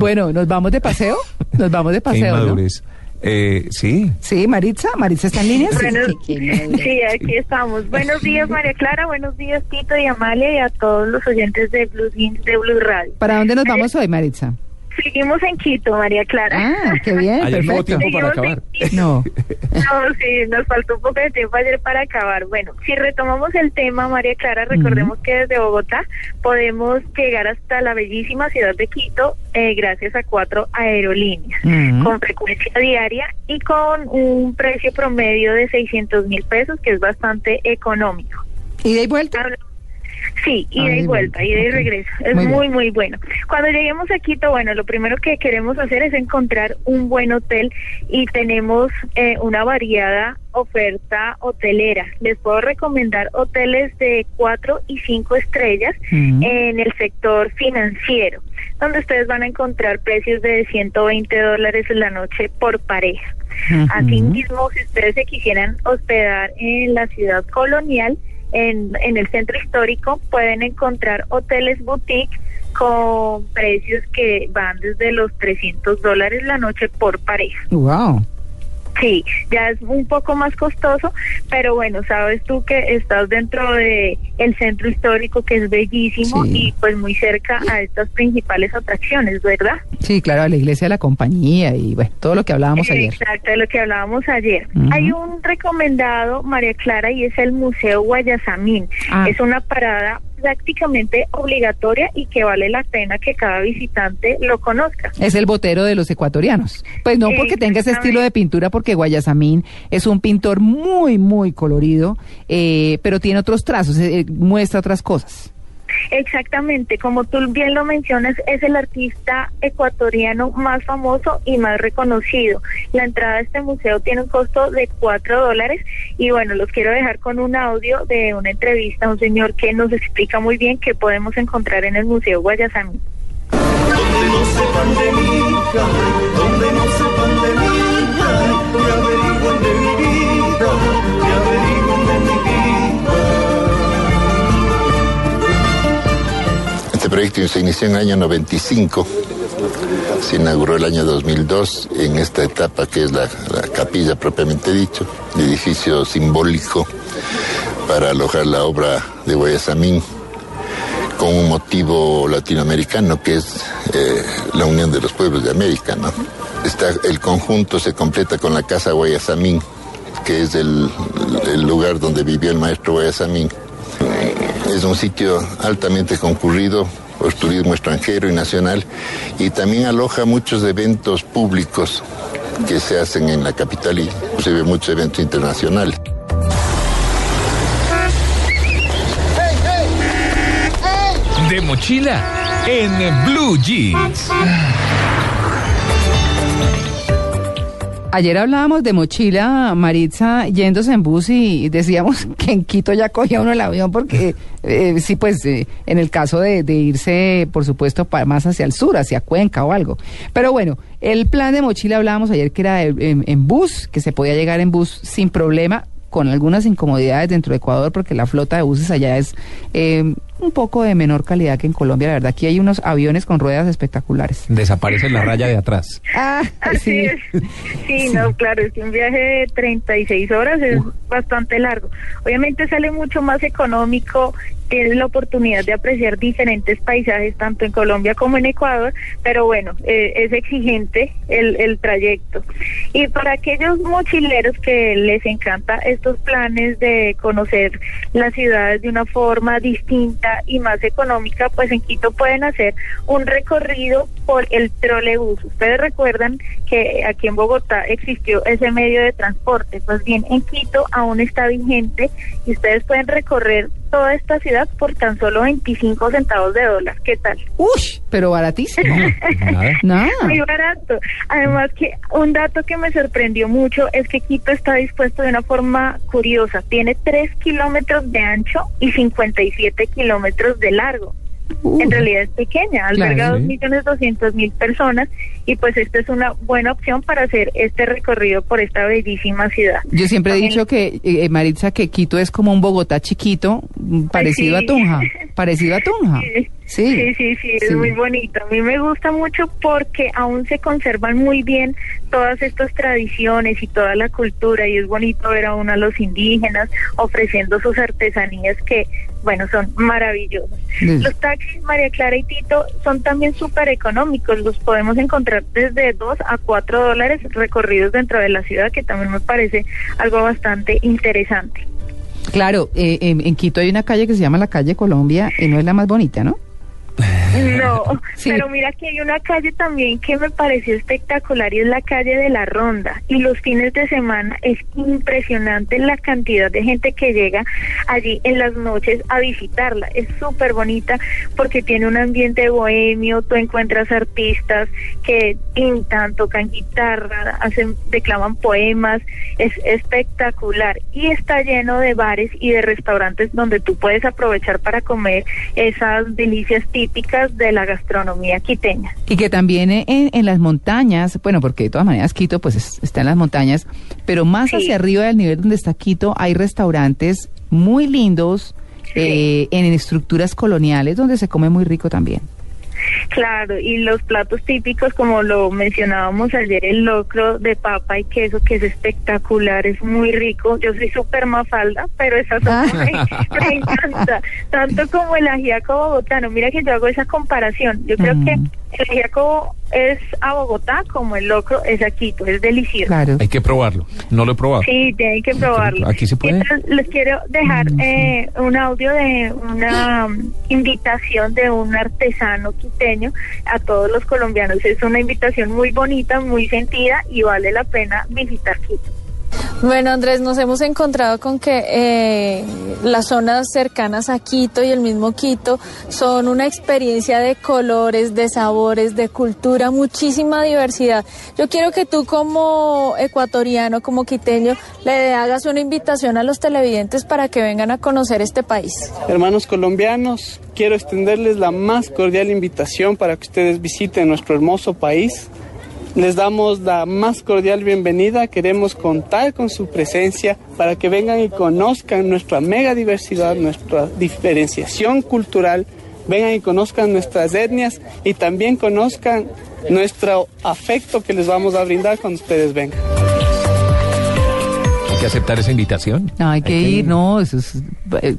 Bueno, ¿nos vamos de paseo? ¿Nos vamos de paseo, no? Eh, sí. Sí, Maritza, Maritza está en línea. Sí. Buenos- sí, aquí estamos. Buenos días, María Clara. Buenos días, Tito y Amalia, y a todos los oyentes de Blue Jeans de Blue Radio. ¿Para dónde nos vamos hoy, Maritza? Seguimos en Quito, María Clara. Ah, qué bien, Ayer no hubo perfecto. tiempo para Seguimos en acabar. Quito. No, No, sí, nos faltó un poco de tiempo ayer para acabar. Bueno, si retomamos el tema, María Clara, recordemos que desde Bogotá podemos llegar hasta la bellísima ciudad de Quito eh, gracias a cuatro aerolíneas con frecuencia diaria y con un precio promedio de 600 mil pesos, que es bastante económico. ¿ida y vuelta? Habla- Sí, ida Ah, y y vuelta, ida y ok. regreso. Es Muy muy, bueno. Cuando lleguemos a Quito, bueno, lo primero que queremos hacer es encontrar un buen hotel y tenemos eh, una variada oferta hotelera. Les puedo recomendar hoteles de cuatro y cinco estrellas Ujú. en el sector financiero, donde ustedes van a encontrar precios de 120 dólares la noche por pareja. Ujú. Asimismo, si ustedes se quisieran hospedar en la ciudad colonial, en, en el centro histórico, pueden encontrar hoteles boutique con precios que van desde los 300 dólares la noche por pareja. Wow. Sí, ya es un poco más costoso, pero bueno, sabes tú que estás dentro de el centro histórico que es bellísimo Sí. y pues muy cerca a estas principales atracciones, ¿verdad? Sí, claro, a la iglesia de la compañía y bueno, todo lo que hablábamos ayer. Exacto, de lo que hablábamos ayer. Hay un recomendado, María Clara, y es el Museo Guayasamín. Ah. Es una parada prácticamente obligatoria y que vale la pena que cada visitante lo conozca. Es el botero de los ecuatorianos. Pues no porque tenga ese estilo de pintura, porque Guayasamín es un pintor muy, muy colorido, eh, pero tiene otros trazos, eh, muestra otras cosas. Exactamente, como tú bien lo mencionas, es el artista ecuatoriano más famoso y más reconocido. La entrada a este museo tiene un costo de cuatro dólares y bueno, los quiero dejar con un audio de una entrevista a un señor que nos explica muy bien qué podemos encontrar en el Museo Guayasamín. Donde no sepan de mí, donde no sepan de mí, proyecto se inició en el año 95, se inauguró el año 2002 en esta etapa que es la, la capilla propiamente dicho, edificio simbólico para alojar la obra de Guayasamín con un motivo latinoamericano que es eh, la unión de los pueblos de América. el conjunto se completa con la casa Guayasamín, que es el, el lugar donde vivió el maestro Guayasamín. Es un sitio altamente concurrido por turismo extranjero y nacional y también aloja muchos eventos públicos que se hacen en la capital y inclusive muchos eventos internacionales. De mochila en Blue Jeans. Ayer hablábamos de mochila, Maritza, yéndose en bus y decíamos que en Quito ya cogía uno el avión porque, eh, sí, pues eh, en el caso de, de irse, por supuesto, más hacia el sur, hacia Cuenca o algo. Pero bueno, el plan de mochila hablábamos ayer que era en bus, que se podía llegar en bus sin problema, con algunas incomodidades dentro de Ecuador porque la flota de buses allá es eh, un poco de menor calidad que en Colombia. La verdad, aquí hay unos aviones con ruedas espectaculares. Desaparece la raya de atrás. Ah, Así sí. es. Sí, no, claro, es que un viaje de 36 horas es bastante largo. Obviamente sale mucho más económico, tienes la oportunidad de apreciar diferentes paisajes tanto en Colombia como en Ecuador, pero bueno, eh, es exigente el, el trayecto. Y para aquellos mochileros que les encanta estos planes de conocer las ciudades de una forma distinta y más económica, pues en Quito pueden hacer un recorrido por el trolebús. Ustedes recuerdan que aquí en Bogotá existió ese medio de transporte, pues bien, en Quito aún está vigente y ustedes pueden recorrer toda esta ciudad por tan solo 25 centavos de dólar. ¿Qué tal? Uy, pero baratísimo. Nada. Nada. Muy barato. Además que un dato que me sorprendió mucho es que Quito está dispuesto de una forma curiosa. Tiene 3 kilómetros de ancho y 57 kilómetros de largo. Uh, En realidad es pequeña, alberga dos millones doscientos mil personas y pues esta es una buena opción para hacer este recorrido por esta bellísima ciudad. Yo siempre he dicho que, eh, Maritza, que Quito es como un Bogotá chiquito, mm, parecido sí. a Tunja. Parecido a Tunja. Sí, Sí. Sí, sí, sí, es Sí. muy bonito. A mí me gusta mucho porque aún se conservan muy bien todas estas tradiciones y toda la cultura y es bonito ver aún a los indígenas ofreciendo sus artesanías que, bueno, son maravillosas. Mm. Los taxis, María Clara y Tito, son también súper económicos. Los podemos encontrar desde 2 a 4 dólares recorridos dentro de la ciudad, que también me parece algo bastante interesante. Claro, eh, en, en Quito hay una calle que se llama la calle Colombia y no es la más bonita, ¿no? Sí. pero mira que hay una calle también que me pareció espectacular y es la calle de la Ronda. Y los fines de semana es impresionante la cantidad de gente que llega allí en las noches a visitarla. Es súper bonita porque tiene un ambiente bohemio, tú encuentras artistas que pintan, tocan guitarra, hacen, declaman poemas, es espectacular. Y está lleno de bares y de restaurantes donde tú puedes aprovechar para comer esas delicias típicas de la gastronomía quiteña. Y que también en, en las montañas, bueno, porque de todas maneras Quito pues es- está en las montañas, pero más Sí. hacia arriba del nivel donde está Quito hay restaurantes muy lindos eh, en estructuras coloniales donde se come muy rico también. Claro, y los platos típicos, como lo mencionábamos ayer, el locro de papa y queso, que es espectacular, es muy rico. Yo soy súper mafalda, pero esa sopa me, me encanta, tanto como el ajiaco bogotano. Mira que yo hago esa comparación. Yo creo Mm. que el ajiaco es a Bogotá como el locro es a Quito, es delicioso. Claro. Hay que probarlo. No lo he probado. Sí, tienen que probarlo. Aquí se puede. Entonces, les quiero dejar eh, un audio de una mm, invitación de un artesano quiteño a todos los colombianos. Es una invitación muy bonita, muy sentida y vale la pena visitar Quito. Bueno, Andrés, nos hemos encontrado con que eh, las zonas cercanas a Quito y el mismo Quito son una experiencia de colores, de sabores, de cultura, muchísima diversidad. Yo quiero que tú como ecuatoriano, como quiteño, le hagas una invitación a los televidentes para que vengan a conocer este país. Hermanos colombianos, quiero extenderles la más cordial invitación para que ustedes visiten nuestro hermoso país. Les damos la más cordial bienvenida, queremos contar con su presencia para que vengan y conozcan nuestra mega diversidad, nuestra diferenciación cultural, vengan y conozcan nuestras etnias y también conozcan nuestro afecto que les vamos a brindar cuando ustedes vengan. Hay que aceptar esa invitación. No, hay que ir, no, eso es... eh,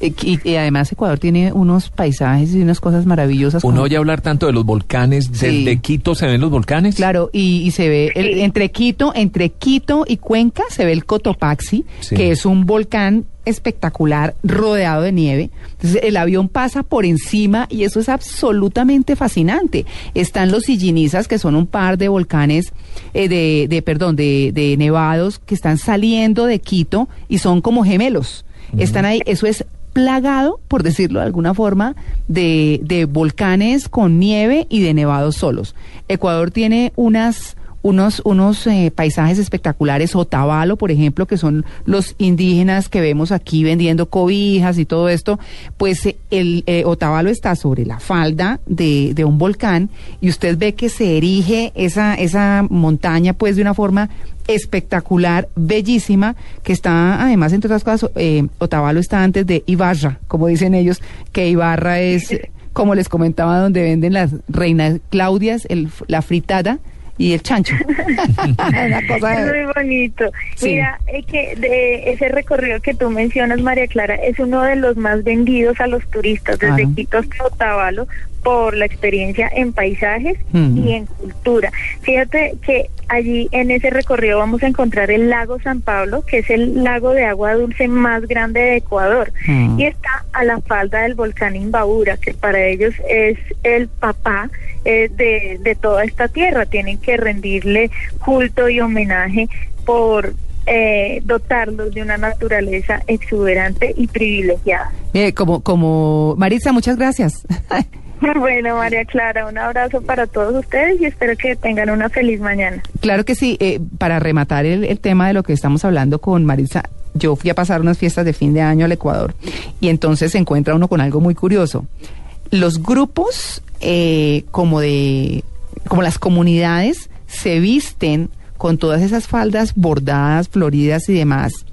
eh, y, y además Ecuador tiene unos paisajes y unas cosas maravillosas. Uno como- oye hablar tanto de los volcanes. Sí. ¿Desde Quito se ven los volcanes? Claro, y, y se ve el- entre Quito, entre Quito y Cuenca se ve el Cotopaxi, Sí. que es un volcán espectacular rodeado de nieve. Entonces el avión pasa por encima y eso es absolutamente fascinante. Están los Sillinizas, que son un par de volcanes eh, de, de, perdón, de, de nevados que están saliendo de Quito y son como gemelos. Están ahí, eso es plagado, por decirlo de alguna forma, de, de volcanes con nieve y de nevados solos. Ecuador tiene unas unos, unos eh, paisajes espectaculares, Otavalo, por ejemplo, que son los indígenas que vemos aquí vendiendo cobijas y todo esto, pues eh, el eh, Otavalo está sobre la falda de, de un volcán y usted ve que se erige esa, esa montaña pues de una forma espectacular, bellísima, que está además, entre otras cosas, eh, Otavalo está antes de Ibarra, como dicen ellos, que Ibarra es, como les comentaba, donde venden las reinas Claudias, el, la fritada y el chancho. Una cosa Es de- muy bonito. Sí. Mira, es que de ese recorrido que tú mencionas, María Clara, es uno de los más vendidos a los turistas, desde Claro. Quito hasta Otavalo, por la experiencia en paisajes Mm. y en cultura. Fíjate que allí en ese recorrido vamos a encontrar el lago San Pablo, que es el lago de agua dulce más grande de Ecuador, Mm. y está a la falda del volcán Imbabura, que para ellos es el papá eh, de, de toda esta tierra. Tienen que rendirle culto y homenaje por eh, dotarlos de una naturaleza exuberante y privilegiada. Mire, como, como Maritza, muchas gracias. Bueno, María Clara, un abrazo para todos ustedes y espero que tengan una feliz mañana. Claro que sí, eh, para rematar el, el tema de lo que estamos hablando con Maritza, yo fui a pasar unas fiestas de fin de año al Ecuador y entonces se encuentra uno con algo muy curioso. Los grupos eh, como de, como las comunidades se visten con todas esas faldas bordadas, floridas y demás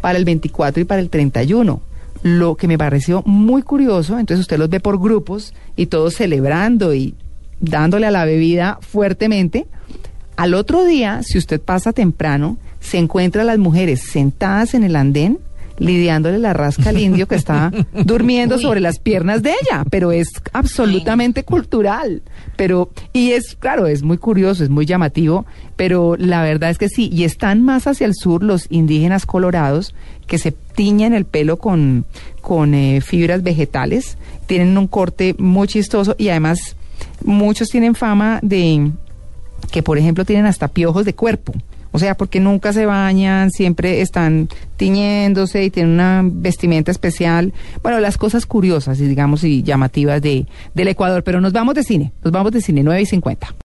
para el 24 y para el 31. lo que me pareció muy curioso, entonces usted los ve por grupos y todos celebrando y dándole a la bebida fuertemente. Al otro día, si usted pasa temprano, se encuentra a las mujeres sentadas en el andén lidiándole la rasca al indio que está durmiendo sobre las piernas de ella, pero es absolutamente cultural. Pero, y es, claro, es muy curioso, es muy llamativo, pero la verdad es que sí, y están más hacia el sur los indígenas colorados que se tiñen el pelo con, con eh, fibras vegetales, tienen un corte muy chistoso y además muchos tienen fama de que, por ejemplo, tienen hasta piojos de cuerpo. O sea, porque nunca se bañan, siempre están tiñéndose y tienen una vestimenta especial. Bueno, las cosas curiosas y digamos y llamativas de, del Ecuador. Pero nos vamos de cine, nos vamos de cine, 9 y 50.